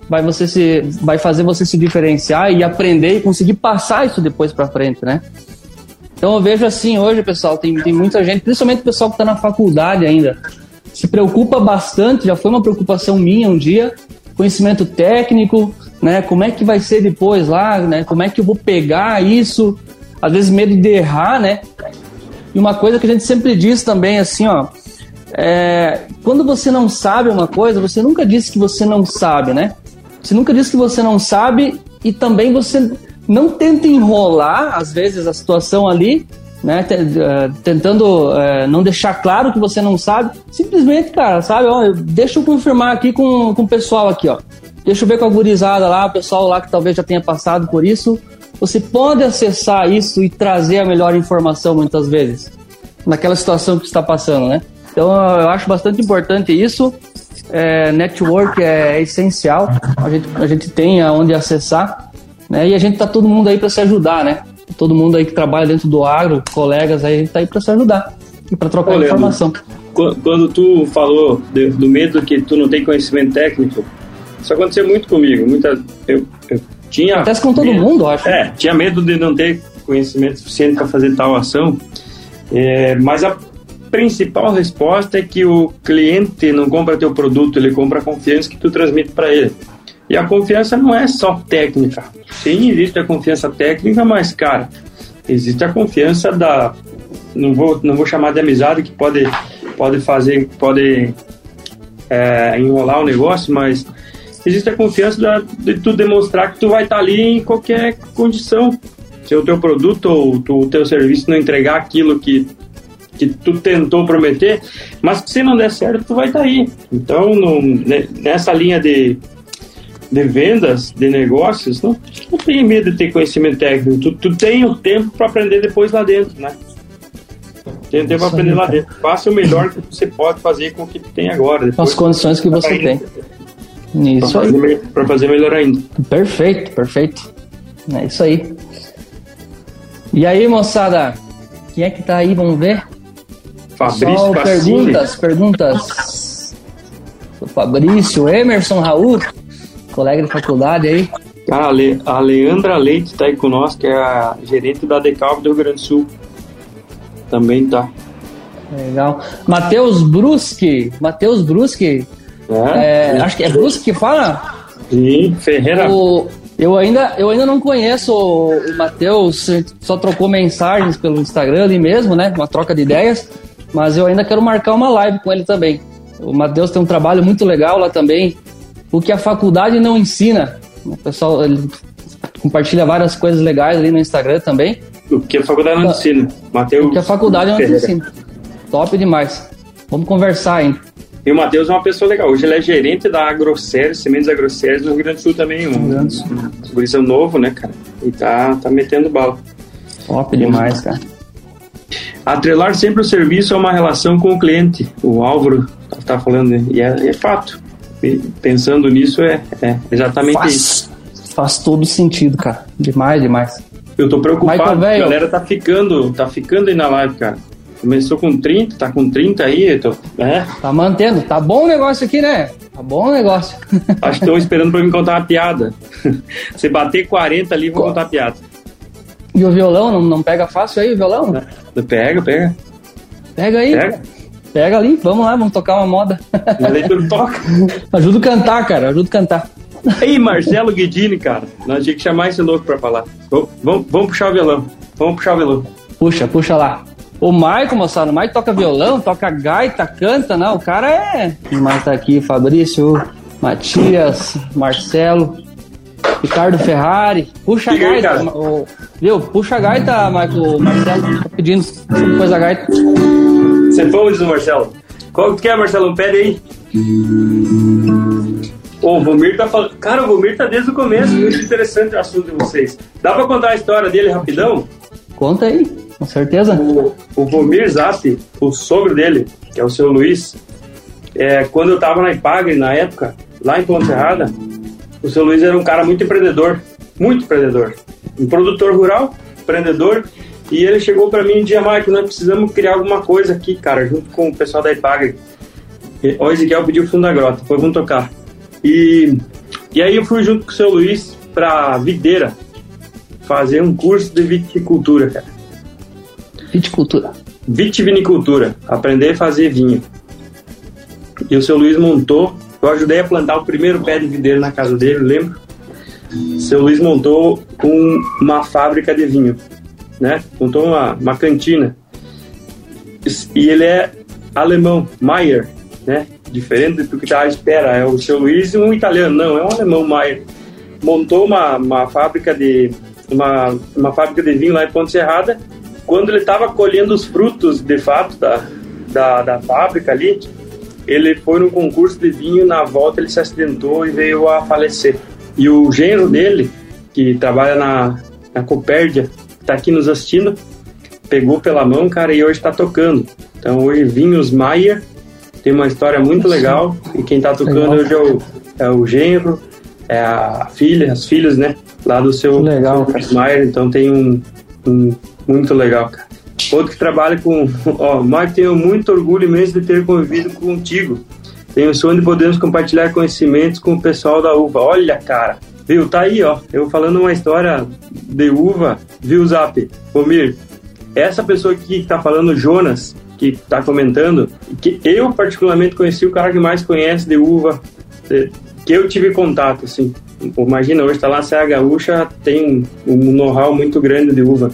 vai você se vai fazer você se diferenciar e aprender e conseguir passar isso depois para frente, né? Então eu vejo assim hoje, pessoal, tem, tem muita gente, principalmente o pessoal que está na faculdade ainda, se preocupa bastante, já foi uma preocupação minha um dia, conhecimento técnico, né? Como é que vai ser depois lá, né? Como é que eu vou pegar isso? Às vezes medo de errar, né? E uma coisa que a gente sempre diz também, assim, ó, é, quando você não sabe uma coisa, você nunca disse que você não sabe, né? Você nunca disse que você não sabe e também você não tenta enrolar, às vezes, a situação ali, né? Eh, tentando uh, não deixar claro que você não sabe. Simplesmente, cara, sabe? Ó, deixa eu confirmar aqui com, com o pessoal aqui, ó. Deixa eu ver com a gurizada lá, o pessoal lá que talvez já tenha passado por isso. Você pode acessar isso e trazer a melhor informação muitas vezes naquela situação que está passando, né? Então eu acho bastante importante isso. É, network é essencial. A gente, a gente tem aonde acessar, né? E a gente tá todo mundo aí para se ajudar, né? todo mundo aí que trabalha dentro do agro, colegas aí, a gente tá aí para se ajudar e para trocar Olha, informação. Quando tu falou de, do medo que tu não tem conhecimento técnico, isso aconteceu muito comigo. Muita, eu, eu tinha. Acontece com todo medo, mundo, acho. É, tinha medo de não ter conhecimento suficiente para fazer tal ação. É, mas a principal resposta é que o cliente não compra teu produto, ele compra a confiança que tu transmite para ele. E a confiança não é só técnica. Sim, existe a confiança técnica, mas, cara, existe a confiança da. Não vou, não vou chamar de amizade, que pode, pode fazer, pode é, enrolar o negócio, mas existe a confiança da, de tu demonstrar que tu vai estar ali em qualquer condição. Se o teu produto ou o teu serviço não entregar aquilo que, que tu tentou prometer, mas se não der certo, tu vai estar aí. Então, nessa linha de de vendas, de negócios, não, não tenha medo de ter conhecimento técnico. Tu, tu tem o tempo para aprender depois lá dentro, né? Tem tempo para aprender lá dentro. Faça o melhor que você pode fazer com o que tem agora. Com as condições que você tem. Isso pra aí. Para fazer melhor ainda. Perfeito, perfeito. É isso aí. E aí, moçada? Quem é que tá aí? Vamos ver? Fabrício perguntas, perguntas. O Fabrício, Emerson, Raul colega de faculdade aí. Cara, a Leandra Leite tá aí conosco, que é a gerente da Decalv do Rio Grande do Sul. Também tá. Legal. Matheus Bruschi. Matheus Bruschi. É, é, acho que é Bruschi que fala? Sim, Ferreira. O, eu, ainda, eu ainda não conheço o, o Matheus, só trocou mensagens pelo Instagram ali mesmo, né? Uma troca de ideias. Mas eu ainda quero marcar uma live com ele também. O Matheus tem um trabalho muito legal lá também, o que a faculdade não ensina. O pessoal compartilha várias coisas legais ali no Instagram também. O que a faculdade não ensina. Mateus o que a faculdade não ensina. Top demais. Vamos conversar, hein? E o Matheus é uma pessoa legal. Hoje ele é gerente da Agroceres, Sementes Agroceres no Rio Grande do Sul também. Um, um, um novo, né, cara? E tá, tá metendo bala. Top demais, cara. Atrelar sempre o serviço a uma relação com o cliente. O Álvaro tá falando, né? e é, é fato pensando nisso, é, é exatamente faz, isso. Faz todo sentido, cara. Demais, demais. Eu tô preocupado, a galera tá ficando, tá ficando aí na live, cara. Começou com 30, tá com 30 aí, tô, é. Tá mantendo. Tá bom o negócio aqui, né? Tá bom o negócio. Acho que estão esperando pra me contar uma piada. Se bater 40 ali, vou Co... contar piada. E o violão, não, não pega fácil aí o violão? Pega, pega. Pega aí. Pega. Pega ali, vamos lá, vamos tocar uma moda. Tu toca. ajuda a cantar, cara, ajuda a cantar. Aí, Marcelo Guidini, cara, nós tínhamos que chamar esse louco pra falar. Vamos, vamos puxar o violão. Vamos puxar o violão. Puxa, puxa lá. O Maico, moçada, o Maico toca violão, toca gaita, canta, não. O cara é. Mais tá aqui? Fabrício, Matias, Marcelo, Ricardo Ferrari. Puxa a gaita. Aí, o, viu? Puxa a gaita, Maico. Marcelo tá pedindo depois a gaita. Você foi do Marcelo. Qual que quer, Marcelo? Pede aí. Ô, o Vomir tá falando. Cara, o Vomir tá desde o começo. Muito interessante o assunto de vocês. Dá pra contar a história dele rapidão? Conta aí. Com certeza. O, Vomir Zap, o sogro dele, que é o seu Luiz, é, quando eu tava na Ipagre, na época, lá em Ponte Serrada, o seu Luiz era um cara muito empreendedor, muito empreendedor. Um produtor rural, empreendedor, e ele chegou para mim um dia, Mike, nós precisamos criar alguma coisa aqui, cara, junto com o pessoal da Ipagre. O Ezequiel pediu o fundo da grota, foi, vamos tocar. E, e aí eu fui junto com o seu Luiz pra Videira, fazer um curso de viticultura, cara. Viticultura. Vitivinicultura, aprender a fazer vinho. E o seu Luiz montou, eu ajudei a plantar o primeiro pé de videira na casa dele, lembro? O seu Luiz montou um, uma fábrica de vinho, né? Montou uma, uma cantina. E ele é alemão, Mayer, né? Diferente do que estava à espera. É o seu Luiz um italiano. Não, é um alemão, Mayer. Montou uma, uma fábrica de uma, uma fábrica de vinho lá em Ponte Serrada quando ele estava colhendo os frutos, de fato, da, da, da fábrica ali, ele foi num concurso de vinho, na volta ele se acidentou e veio a falecer. E o genro dele, que trabalha na, na Copérdia, está aqui nos assistindo, pegou pela mão, cara, e hoje está tocando. Então hoje Vinhos Maia tem uma história muito legal, e quem está tocando legal. hoje é o, é o genro, é a filha, as filhas, né, lá do seu, legal, seu Maier, então tem um, um muito legal, cara. Outro que trabalha com. Ó, Mark, tenho muito orgulho imenso de ter convivido contigo. Tenho o sonho de podermos compartilhar conhecimentos com o pessoal da uva. Olha, cara. Viu? Tá aí, ó. Eu falando uma história de uva. Viu, Zap? Omir, essa pessoa aqui que tá falando, Jonas, que tá comentando, que eu particularmente conheci o cara que mais conhece de uva, que eu tive contato, assim. Imagina, hoje tá lá na Serra Gaúcha, tem um know-how muito grande de uva.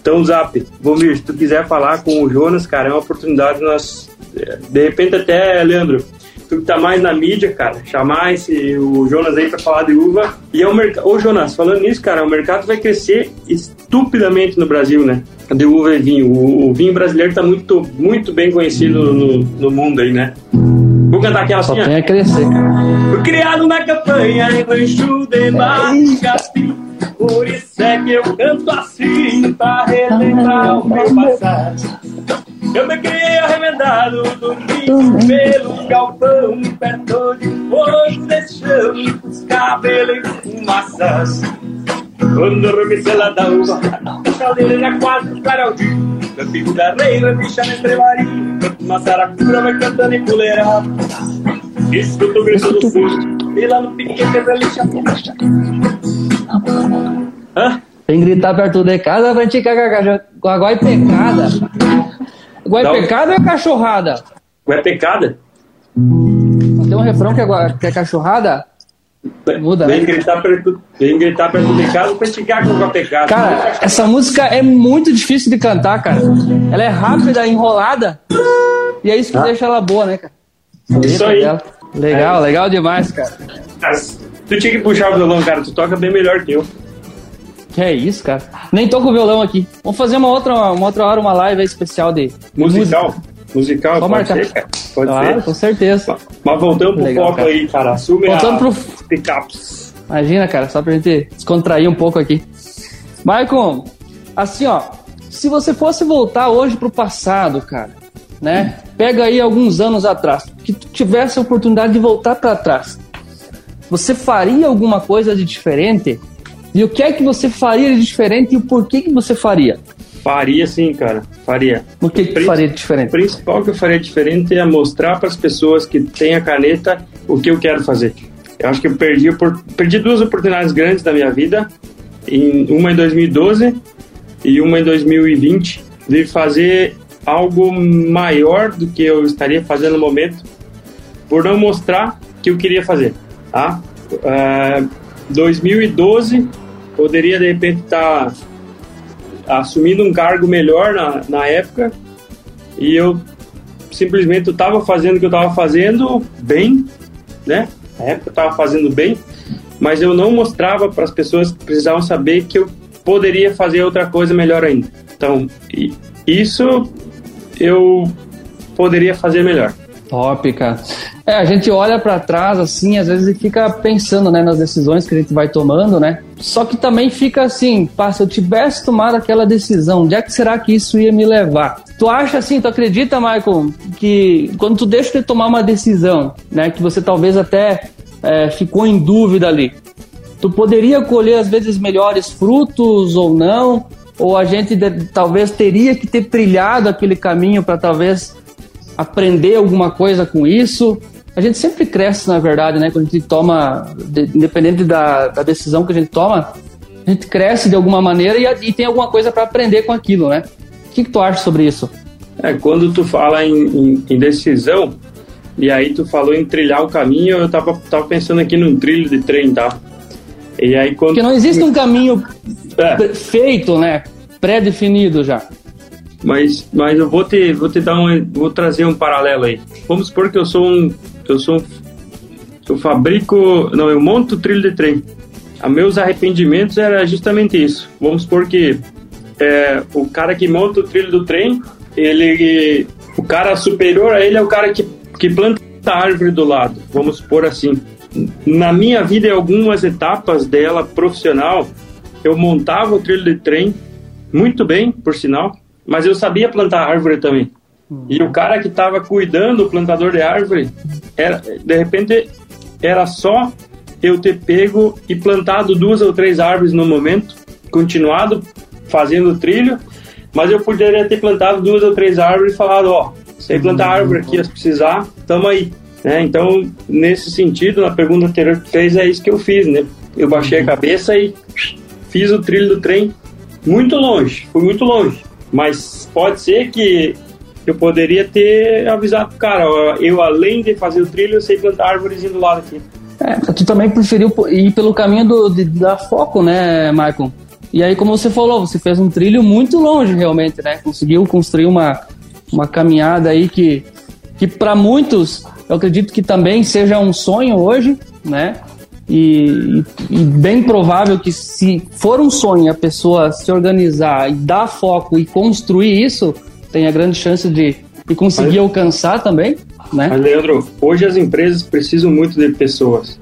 Então, Zap, Vomir, se tu quiser falar com o Jonas, cara, é uma oportunidade nós. De repente, até, Leandro, tu que tá mais na mídia, cara, chamar esse, o Jonas aí para falar de uva. E é o mercado. Ô, Jonas, falando nisso, cara, o mercado vai crescer estupidamente no Brasil, né? De uva e vinho. O, o vinho brasileiro tá muito, muito bem conhecido no, no mundo aí, né? Vou cantar aquela assim. Só tem a crescer. Fui criado na campanha em Rancho de Marcapim. Por isso é que eu canto assim pra relembrar o meu passado. Eu me criei arremendado, dormindo pelo galpão, perto de fogo, deixando os cabelos fumaças. Quando lá da uva, a caldeira já quase no caraldinho. Campico da reira, bicha na estrebaria, uma saracura vai cantando em puleirada. Escuto o grito do fundo, e lá no piquete da lixa. Hã? Tem que gritar perto de casa pra gente cagar com a guaipecada. Guaipecada ou é cachorrada? Guaipecada? Tem um refrão que é, que é cachorrada? Muda, vem né? Gritar perto, vem gritar perto de casa pra esticar com a pecado. Cara, essa música é muito difícil de cantar, cara. Ela é rápida, enrolada. E é isso que ah. deixa ela boa, né, cara? Isso aí. Dela. Legal, é. legal demais, cara. Tu tinha que puxar o violão, cara. Tu toca bem melhor que eu. Que é isso, cara. Nem toco violão aqui. Vamos fazer uma outra, uma outra hora, uma live especial de musical. Música. Musical, Só pode marcar. ser, cara. Pode claro, ser. com certeza. Mas voltando pro Legal, foco cara. aí, cara. Assume voltando pro... pickups. Imagina, cara, só pra gente descontrair um pouco aqui. Maicon, assim, ó, se você fosse voltar hoje pro passado, cara, né? Pega aí alguns anos atrás, que tu tivesse a oportunidade de voltar para trás. Você faria alguma coisa de diferente? E o que é que você faria de diferente e o porquê que você faria? Faria sim, cara. Faria. O que, que faria diferente? O principal que eu faria diferente é mostrar para as pessoas que têm a caneta o que eu quero fazer. Eu acho que eu perdi, perdi duas oportunidades grandes da minha vida, em, uma em 2012 e uma em 2020, de fazer algo maior do que eu estaria fazendo no momento, por não mostrar que eu queria fazer. Tá? Uh, 2012 poderia de repente estar tá assumindo um cargo melhor na, na época e eu simplesmente estava fazendo o que eu estava fazendo bem, né? Na época eu estava fazendo bem, mas eu não mostrava para as pessoas que precisavam saber que eu poderia fazer outra coisa melhor ainda. Então, isso eu poderia fazer melhor. Top, cara. É, a gente olha para trás assim, às vezes fica pensando, né, nas decisões que a gente vai tomando, né? Só que também fica assim, pá, se eu tivesse tomado aquela decisão, onde é que será que isso ia me levar? Tu acha assim, tu acredita, Michael, que quando tu deixa de tomar uma decisão, né, que você talvez até é, ficou em dúvida ali, tu poderia colher às vezes melhores frutos ou não? Ou a gente de, talvez teria que ter trilhado aquele caminho para talvez aprender alguma coisa com isso? A gente sempre cresce, na verdade, né? Quando a gente toma, de, independente da, da, decisão que a gente toma, a gente cresce de alguma maneira e, e tem alguma coisa para aprender com aquilo, né? O que, que, tu acha sobre isso? É, quando tu fala em, em, em, decisão, e aí tu falou em trilhar o caminho, eu tava, tava pensando aqui num trilho de trem, tá? E aí quando... Porque não existe um caminho é. feito, né? Pré-definido já. Mas, mas eu vou te, vou te dar um, vou trazer um paralelo aí. Vamos supor que eu sou um, eu sou um, eu fabrico, não, eu monto trilho de trem. A meus arrependimentos era justamente isso. Vamos supor que é, o cara que monta o trilho do trem, ele, o cara superior a ele é o cara que, que planta a árvore do lado. Vamos supor assim. Na minha vida, em algumas etapas dela profissional, eu montava o trilho de trem muito bem, por sinal, mas eu sabia plantar árvore também. Uhum. E o cara que estava cuidando, o plantador de árvore, era, de repente era só eu ter pego e plantado duas ou três árvores no momento, continuado fazendo trilho, mas eu poderia ter plantado duas ou três árvores e falado, ó, se plantar árvore aqui, se precisar, tamo aí. Né? Então, nesse sentido, na pergunta anterior que fez, é isso que eu fiz, né? Eu baixei a uhum. cabeça e fiz o trilho do trem muito longe, fui muito longe. Mas pode ser que eu poderia ter avisado pro cara, eu além de fazer o trilho, eu sei plantar árvores do lado aqui. É, tu também preferiu ir pelo caminho do, de, da foco, né, Michael? E aí, como você falou, você fez um trilho muito longe, realmente, né? Conseguiu construir uma, uma caminhada aí que, que para muitos, eu acredito que também seja um sonho hoje, né? E, e, bem provável que se for um sonho a pessoa se organizar e dar foco e construir isso, tem a grande chance de, de conseguir mas, alcançar também, né? Mas, Leandro, hoje as empresas precisam muito de pessoas,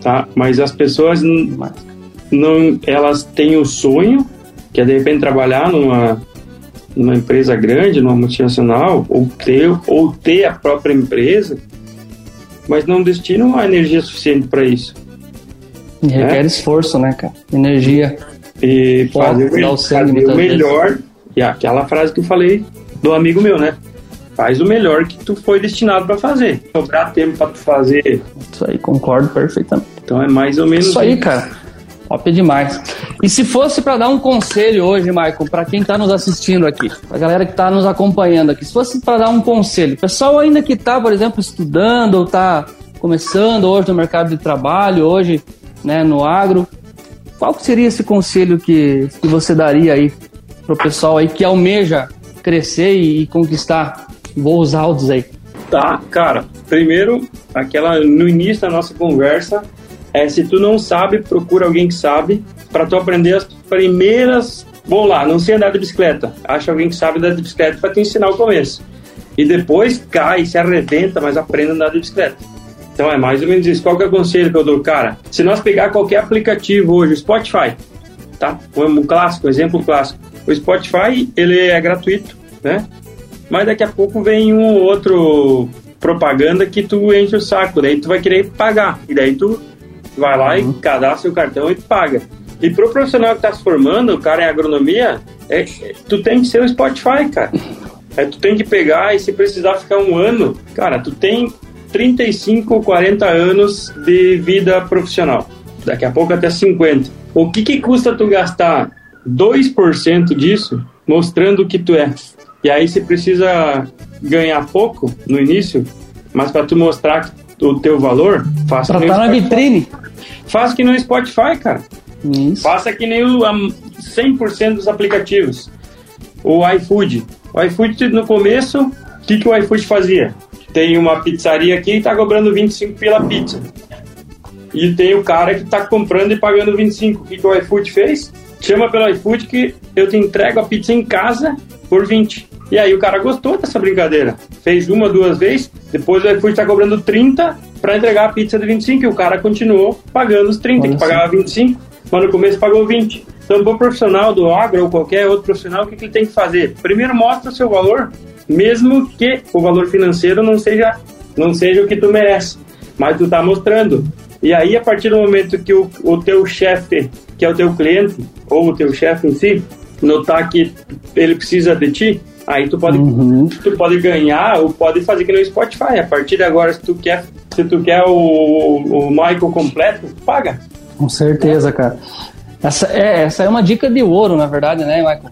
tá? Mas as pessoas não, não elas têm o sonho, que é de repente trabalhar numa, numa empresa grande, numa multinacional, ou ter, ou ter a própria empresa, mas não destinam a energia suficiente para isso. E requer né? esforço, né, cara? Energia. E fazer, o, fazer o melhor. Vezes. E aquela frase que eu falei do amigo meu, né? Faz o melhor que tu foi destinado para fazer. Sobrar tempo para tu fazer. Isso aí, concordo perfeitamente. Então é mais ou menos. Isso aí, cara. Top demais. E se fosse para dar um conselho hoje, Michael, para quem está nos assistindo aqui, a galera que está nos acompanhando aqui, se fosse para dar um conselho, pessoal ainda que está, por exemplo, estudando ou está começando hoje no mercado de trabalho, hoje né, no agro, qual seria esse conselho que, que você daria aí pro pessoal aí que almeja crescer e, e conquistar voos altos aí? Tá, cara. Primeiro, aquela no início da nossa conversa, é, se tu não sabe, procura alguém que sabe para tu aprender as primeiras. Vou lá, não sei andar de bicicleta. Acha alguém que sabe andar de bicicleta para te ensinar o começo. E depois cai, se arrebenta, mas aprenda a andar de bicicleta. Então é mais ou menos isso. Qual que é o conselho que eu dou? Cara, se nós pegar qualquer aplicativo hoje, Spotify, tá? Um clássico, um exemplo clássico. O Spotify, ele é gratuito, né? Mas daqui a pouco vem um outro propaganda que tu enche o saco, daí tu vai querer pagar. E daí tu vai lá uhum. e cadastra o cartão e paga. E pro profissional que tá se formando, o cara em agronomia, é, é, tu tem que ser o Spotify, cara. É, tu tem que pegar e se precisar ficar um ano, cara, tu tem 35, 40 anos de vida profissional. Daqui a pouco até 50. O que que custa tu gastar 2% disso mostrando o que tu é? E aí você precisa ganhar pouco no início, mas para tu mostrar o teu valor, faça pra que tá na vitrine. Faça que no Spotify, cara. Isso. Faça que nem o 100% dos aplicativos. O iFood. O iFood, no começo, o que, que o iFood fazia? Tem uma pizzaria aqui e tá cobrando 25 pela pizza. E tem o cara que tá comprando e pagando 25. O que, que o iFood fez? Chama pelo iFood que eu te entrego a pizza em casa por 20. E aí o cara gostou dessa brincadeira. Fez uma, duas vezes, depois o iFood tá cobrando 30 para entregar a pizza de 25 e o cara continuou pagando os 30, Olha que pagava 25, mas no começo pagou 20. Então, para o profissional do agro ou qualquer outro profissional, o que, que ele tem que fazer? Primeiro, mostra o seu valor, mesmo que o valor financeiro não seja, não seja o que tu merece, mas tu tá mostrando. E aí, a partir do momento que o, o teu chefe, que é o teu cliente, ou o teu chefe em si, notar que ele precisa de ti, aí tu pode, uhum. tu pode ganhar ou pode fazer que no Spotify. A partir de agora, se tu quer, se tu quer o, o Michael completo, paga. Com certeza, cara. Essa é, essa é uma dica de ouro, na verdade, né, Michael?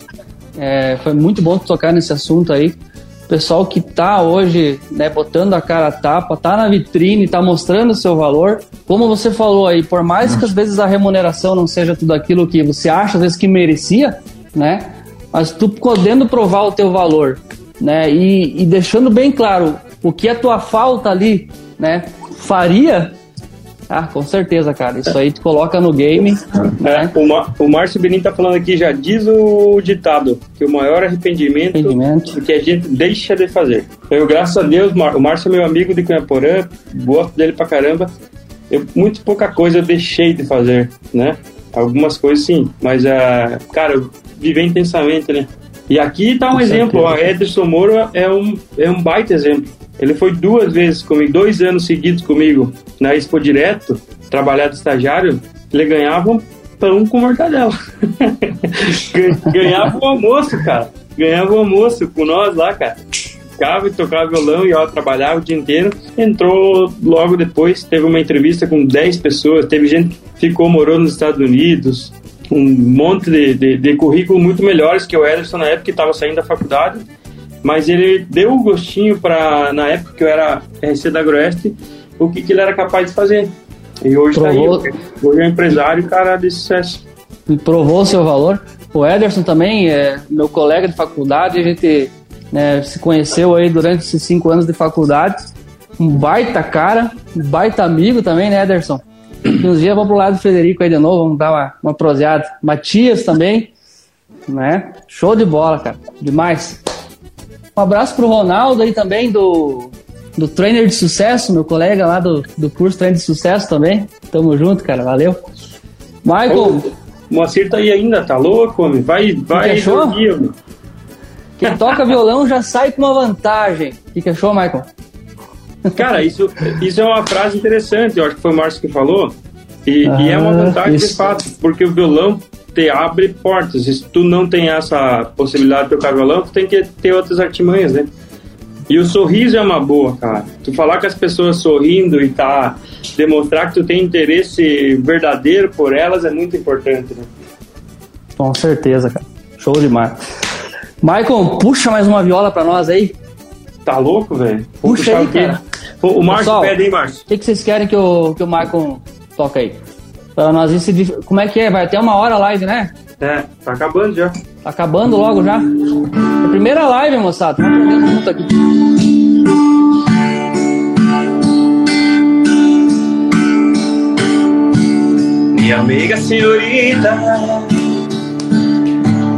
É, foi muito bom tocar nesse assunto aí. O pessoal que tá hoje, né, botando a cara a tapa, tá na vitrine, tá mostrando o seu valor. Como você falou aí, por mais que às vezes a remuneração não seja tudo aquilo que você acha, às vezes que merecia, né? Mas tu podendo provar o teu valor, né? E, e deixando bem claro o que a tua falta ali, né? Faria, ah, com certeza, cara. Isso aí tu coloca no game. Né? É, o, Mar o Márcio Benin tá falando aqui, já diz o ditado, que o maior arrependimento, arrependimento. que a gente deixa de fazer. Eu, graças a Deus, o Márcio é meu amigo de Cunhaporã, gosto dele pra caramba. Eu, muito pouca coisa eu deixei de fazer, né? Algumas coisas sim, mas, uh, cara, viver intensamente, né? E aqui tá um Com exemplo, ó, Ederson Moro é um, é um baita exemplo. Ele foi duas vezes comigo, dois anos seguidos comigo na Expo Direto, trabalhar de estagiário, ele ganhava um pão com mortadela. ganhava o almoço, cara. Ganhava o almoço com nós lá, cara. Ficava e tocava violão e ó, trabalhava o dia inteiro. Entrou logo depois, teve uma entrevista com 10 pessoas, teve gente que ficou morando nos Estados Unidos, um monte de, de, de currículo muito melhores que o Ederson na época que estava saindo da faculdade mas ele deu o um gostinho para na época que eu era RC da Agroeste, o que, que ele era capaz de fazer. E hoje provou... tá aí, hoje é um empresário cara de sucesso. E provou o seu valor. O Ederson também é meu colega de faculdade, a gente né, se conheceu aí durante esses cinco anos de faculdade. Um baita cara, um baita amigo também, né, Ederson? Uns dias vamos pro lado do Frederico aí de novo, vamos dar uma, uma proseada. Matias também, né? Show de bola, cara. Demais. Um abraço pro Ronaldo aí também, do, do Trainer de Sucesso, meu colega lá do, do curso Trainer de Sucesso também. Tamo junto, cara. Valeu. Michael. Ô, o Moacir tá aí ainda, tá louco, homem? Vai, vai. Achou? Quem toca violão já sai com uma vantagem. O que, que achou, Michael? Cara, isso, isso é uma frase interessante, eu acho que foi o Márcio que falou. E, ah, e é uma ah, vantagem isso. de fato, porque o violão te abre portas. Se tu não tem essa possibilidade de tocar violão, tu tem que ter outras artimanhas, né? E o sorriso é uma boa, cara. Tu falar com as pessoas sorrindo e tá demonstrar que tu tem interesse verdadeiro por elas é muito importante, né? Com certeza, cara. Show demais. Michael, puxa mais uma viola pra nós aí. Tá louco, velho? Puxa aí, cara. O Márcio pede, hein, Márcio? O que, que vocês querem que o, que o Michael toque aí? Pra nós decidir. Como é que é? Vai até uma hora a live, né? É, tá acabando já. Tá acabando logo já? É a primeira live, moçada. Vamos aprender junto aqui. Minha amiga senhorita,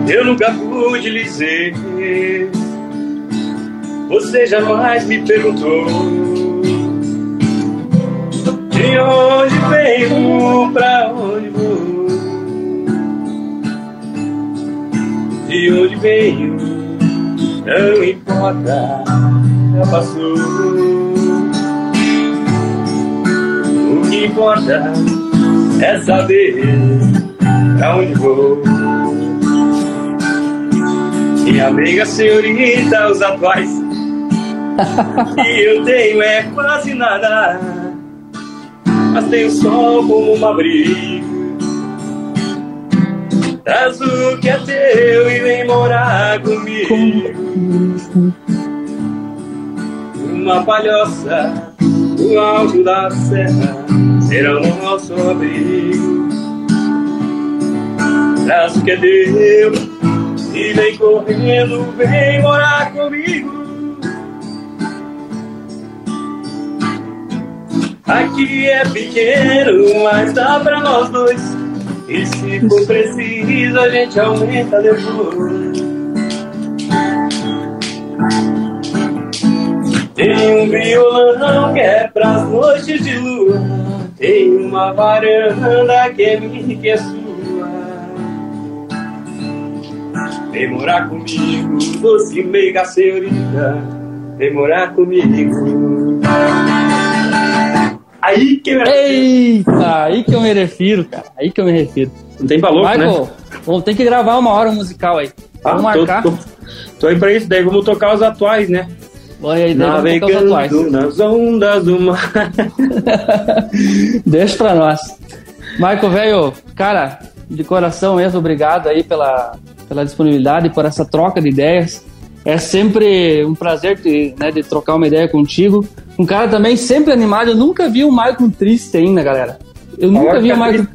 eu nunca pude lhe dizer. Você jamais me perguntou de onde venho, pra onde vou? De onde venho, não importa, já passou. O que importa é saber pra onde vou. Minha amiga senhorita, os atuais que eu tenho é quase nada, mas tenho sol como um abrigo. Traz o que é teu e vem morar comigo. Uma palhoça do alto da serra será o nosso abrigo. Traz o que é teu e vem correndo, vem morar comigo. Aqui é pequeno, mas dá pra nós dois. E se for preciso, a gente aumenta depois. Tem um violão que é pras noites de lua. Tem uma varanda que é minha Vem morar comigo, doce meiga senhorita. Vem morar comigo. Aí que eu me Eita, aí que eu me refiro, cara. Aí que eu me refiro. Não tem valor, Michael, né? vamos ter que gravar uma hora musical aí. Ah, vamos marcar. Tô, tô, tô, aí pra isso, daí vamos tocar os atuais, né? Olha aí, daí Navegando vamos tocar os atuais. nas ondas do mar. Deixa pra nós. Michael, velho, cara, de coração mesmo, obrigado aí pela, pela disponibilidade por essa troca de ideias. É sempre um prazer de, né, de trocar uma ideia contigo. Um cara também sempre animado. Eu nunca vi o Michael triste ainda, galera. Eu nunca vi o Michael.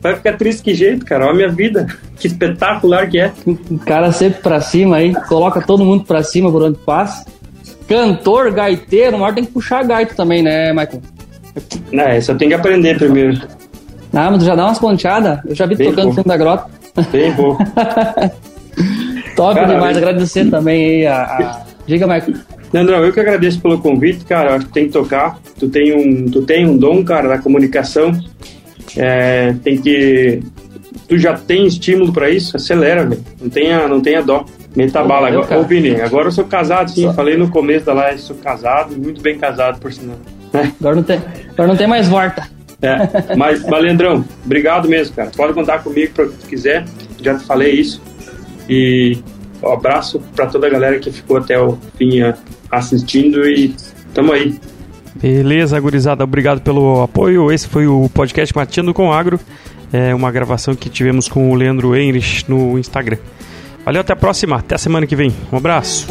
Vai ficar triste que jeito, cara. Olha a minha vida. Que espetacular que é. Um cara sempre pra cima aí. Coloca todo mundo pra cima por onde passa. Cantor, gaiteiro. Uma hora tem que puxar gaito também, né, Michael? Não, isso eu tenho que aprender primeiro. Ah, mas tu já dá umas ponteadas? Eu já vi Bem tocando no fundo da grota. Bem bom. Top cara, demais. Agradecer também aí a, a... Diga, Michael. Eu que agradeço pelo convite, cara. Acho que tem que tocar. Tu tem um, tu tem um dom, cara, da comunicação. É, tem que. Tu já tem estímulo para isso? Acelera, velho. Não tenha, não tenha dó. Meta bala. Agora, ô, Vini, agora eu sou casado, sim. Só. Falei no começo da live, sou casado, muito bem casado, por sinal. Agora, não tem, agora não tem mais volta. É, mas, mas Leandrão, obrigado mesmo, cara. Pode contar comigo para o que quiser. Já te falei isso. E um abraço para toda a galera que ficou até o fim assistindo e tamo aí. Beleza, gurizada, obrigado pelo apoio. Esse foi o podcast Mateando com Agro, é uma gravação que tivemos com o Leandro Heinrich no Instagram. Valeu, até a próxima, até a semana que vem. Um abraço.